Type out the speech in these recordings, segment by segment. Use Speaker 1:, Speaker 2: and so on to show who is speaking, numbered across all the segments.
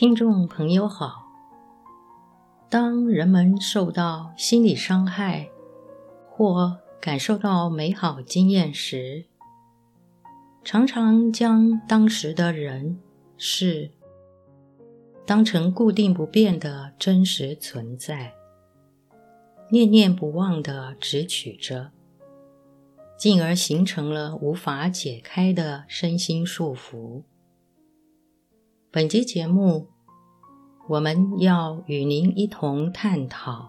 Speaker 1: 听众朋友好，当人们受到心理伤害或感受到美好经验时，常常将当时的人事当成固定不变的真实存在，念念不忘地执取着，进而形成了无法解开的身心束缚。本集节目，我们要与您一同探讨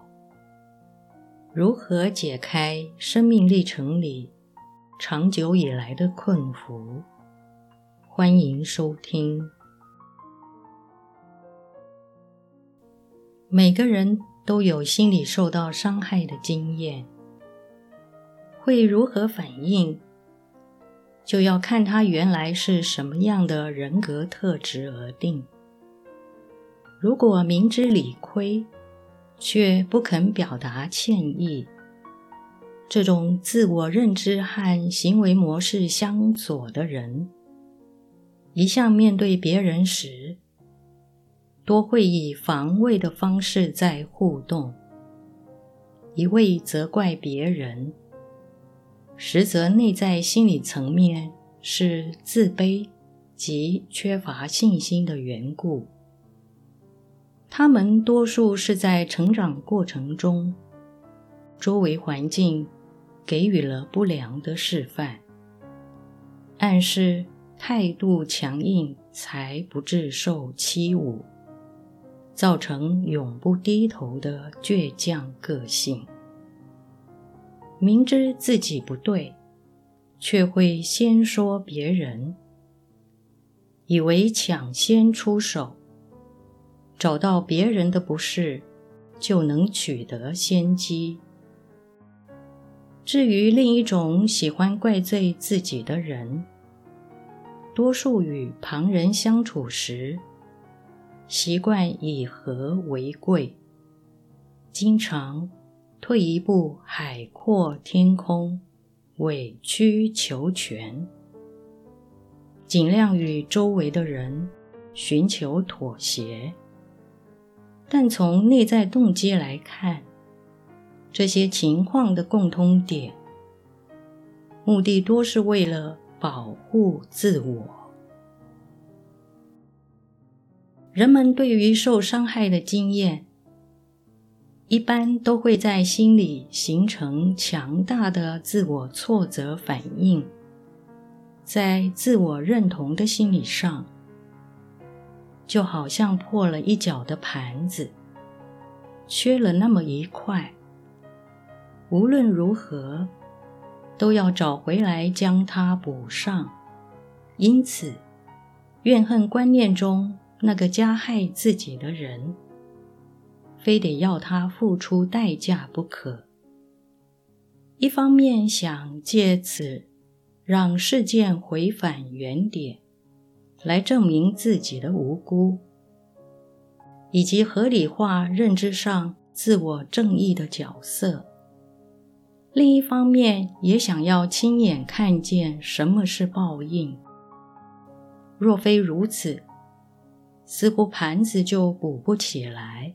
Speaker 1: 如何解开生命历程里长久以来的困惑。欢迎收听。每个人都有心理受到伤害的经验，会如何反应？就要看他原来是什么样的人格特质而定。如果明知理亏，却不肯表达歉意，这种自我认知和行为模式相左的人，一向面对别人时，多会以防卫的方式在互动，一味责怪别人。实则内在心理层面是自卑及缺乏信心的缘故。他们多数是在成长过程中，周围环境给予了不良的示范，暗示态度强硬才不致受欺侮，造成永不低头的倔强个性。明知自己不对，却会先说别人，以为抢先出手，找到别人的不是，就能取得先机。至于另一种喜欢怪罪自己的人，多数与旁人相处时，习惯以和为贵，经常。退一步，海阔天空；委曲求全，尽量与周围的人寻求妥协。但从内在动机来看，这些情况的共通点，目的多是为了保护自我。人们对于受伤害的经验，一般都会在心里形成强大的自我挫折反应，在自我认同的心理上，就好像破了一角的盘子，缺了那么一块，无论如何都要找回来将它补上。因此，怨恨观念中那个加害自己的人。非得要他付出代价不可。一方面想借此让事件回返原点，来证明自己的无辜，以及合理化认知上自我正义的角色；另一方面也想要亲眼看见什么是报应。若非如此，似乎盘子就补不起来。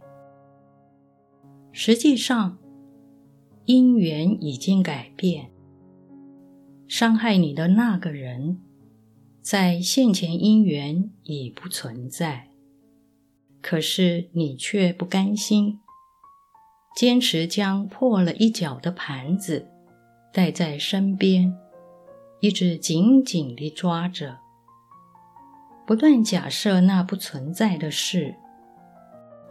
Speaker 1: 实际上，因缘已经改变。伤害你的那个人，在现前因缘已不存在。可是你却不甘心，坚持将破了一角的盘子带在身边，一直紧紧地抓着，不断假设那不存在的事。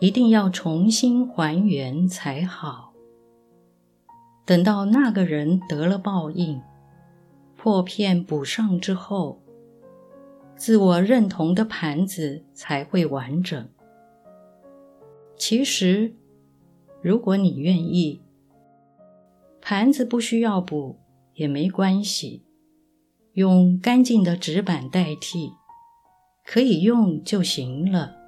Speaker 1: 一定要重新还原才好。等到那个人得了报应，破片补上之后，自我认同的盘子才会完整。其实，如果你愿意，盘子不需要补也没关系，用干净的纸板代替，可以用就行了。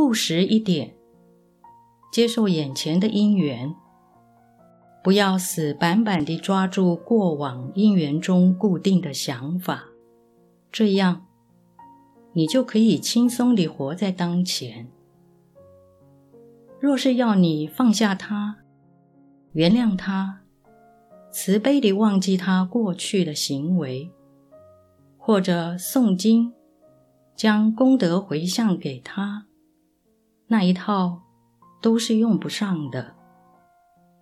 Speaker 1: 务实一点，接受眼前的因缘，不要死板板地抓住过往因缘中固定的想法，这样你就可以轻松地活在当前。若是要你放下他，原谅他，慈悲地忘记他过去的行为，或者诵经，将功德回向给他，那一套都是用不上的。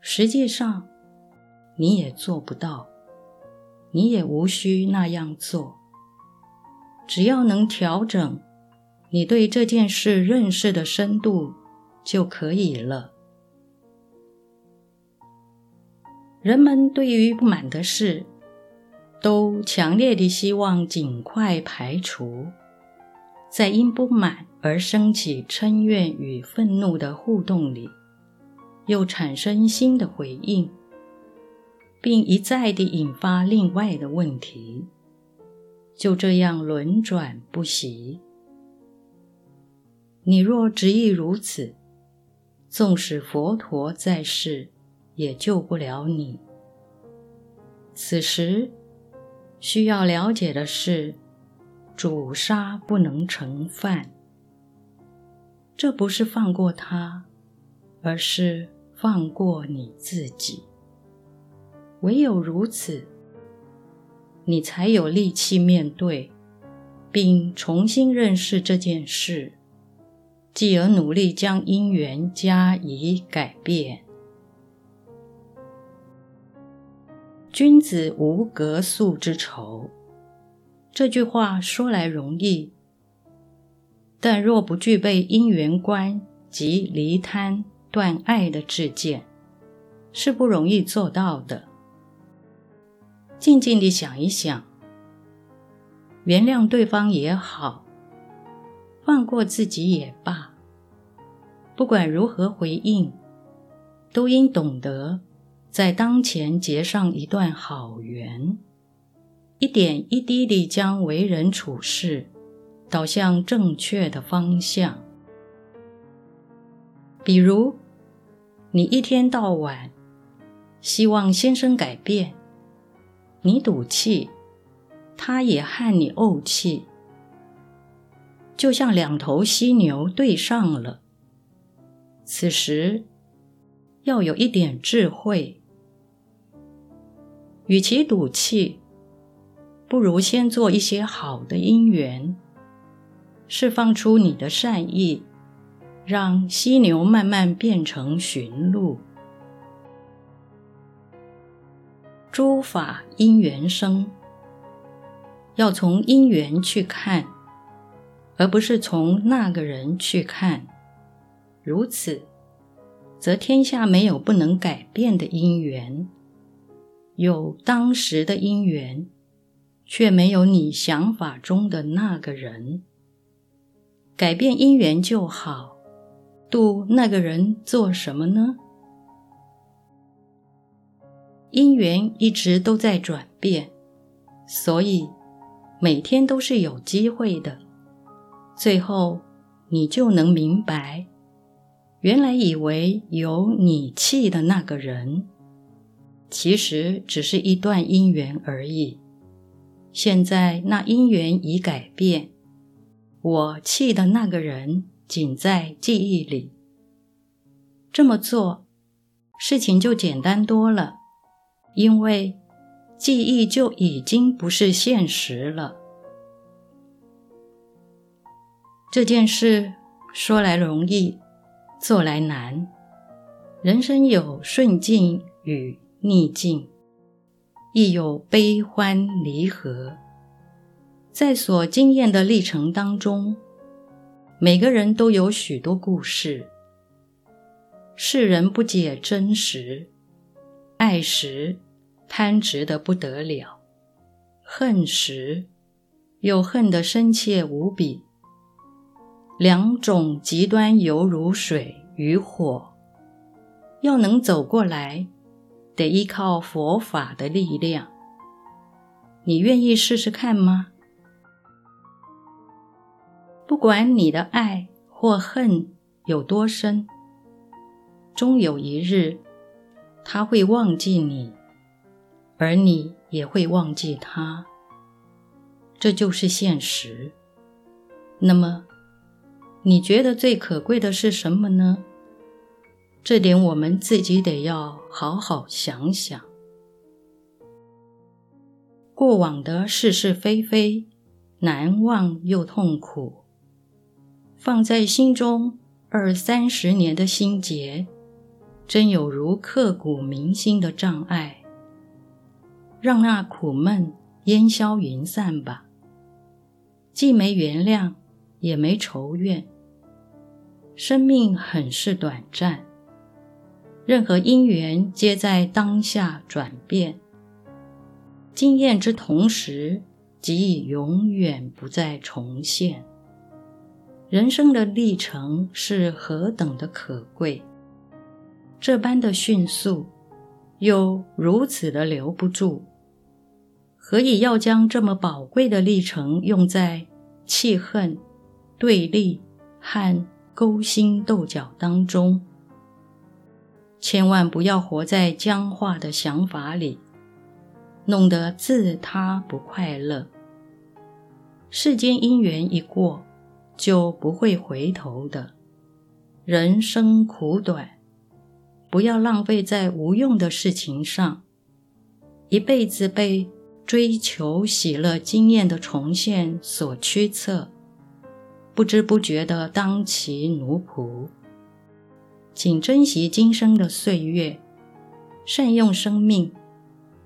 Speaker 1: 实际上，你也做不到，你也无需那样做。只要能调整你对这件事认识的深度就可以了。人们对于不满的事，都强烈地希望尽快排除，在因不满而升起嗔怨与愤怒的互动里，又产生新的回应，并一再地引发另外的问题，就这样轮转不息。你若执意如此，纵使佛陀在世，也救不了你。此时需要了解的是，主杀不能成犯。这不是放过他，而是放过你自己。唯有如此，你才有力气面对，并重新认识这件事，继而努力将因缘加以改变。君子无隔宿之仇，这句话说来容易，但若不具备因缘观及离贪断爱的智见，是不容易做到的。静静地想一想，原谅对方也好，放过自己也罢，不管如何回应，都应懂得。在当前结上一段好缘，一点一滴地将为人处事导向正确的方向。比如，你一天到晚希望先生改变，你赌气，他也和你怄气，就像两头犀牛对上了。此时要有一点智慧。与其赌气，不如先做一些好的因缘，释放出你的善意，让犀牛慢慢变成驯鹿。诸法因缘生，要从因缘去看，而不是从那个人去看。如此，则天下没有不能改变的因缘。有当时的因缘，却没有你想法中的那个人。改变因缘就好，度那个人做什么呢？因缘一直都在转变，所以每天都是有机会的。最后，你就能明白，原来以为有你气的那个人。其实只是一段因缘而已。现在那因缘已改变，我气的那个人仅在记忆里。这么做，事情就简单多了，因为记忆就已经不是现实了。这件事说来容易，做来难。人生有顺境与逆境，亦有悲欢离合。在所经验的历程当中，每个人都有许多故事。世人不解真实，爱时贪执得不得了，恨时又恨得深切无比。两种极端犹如水与火，要能走过来。得依靠佛法的力量，你愿意试试看吗？不管你的爱或恨有多深，终有一日，他会忘记你，而你也会忘记他。这就是现实。那么，你觉得最可贵的是什么呢？这点我们自己得要好好想想。过往的是是非非，难忘又痛苦，放在心中二三十年的心结，真有如刻骨铭心的障碍。让那苦闷烟消云散吧，既没原谅，也没仇怨。生命很是短暂，任何因缘皆在当下转变。经验之同时，即已永远不再重现。人生的历程是何等的可贵，这般的迅速，又如此的留不住。何以要将这么宝贵的历程用在气恨、对立和勾心斗角当中？千万不要活在僵化的想法里。弄得自他不快乐。世间因缘一过，就不会回头的。人生苦短，不要浪费在无用的事情上。一辈子被追求喜乐经验的重现所驱策，不知不觉地当其奴仆。请珍惜今生的岁月，善用生命。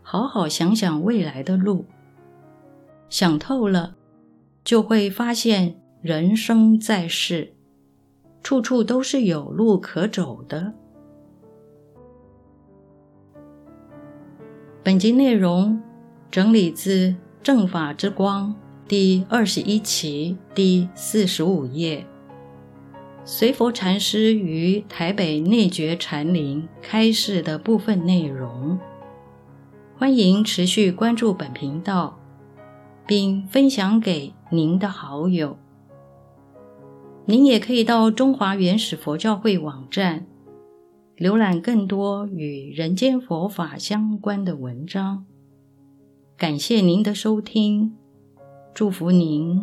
Speaker 1: 好好想想未来的路，想透了，就会发现人生在世，处处都是有路可走的。本集内容整理自《正法之光》第二十一期第四十五页，随佛禅师于台北内觉禅林开示的部分内容。欢迎持续关注本频道，并分享给您的好友。您也可以到中华原始佛教会网站浏览更多与人间佛法相关的文章。感谢您的收听，祝福您。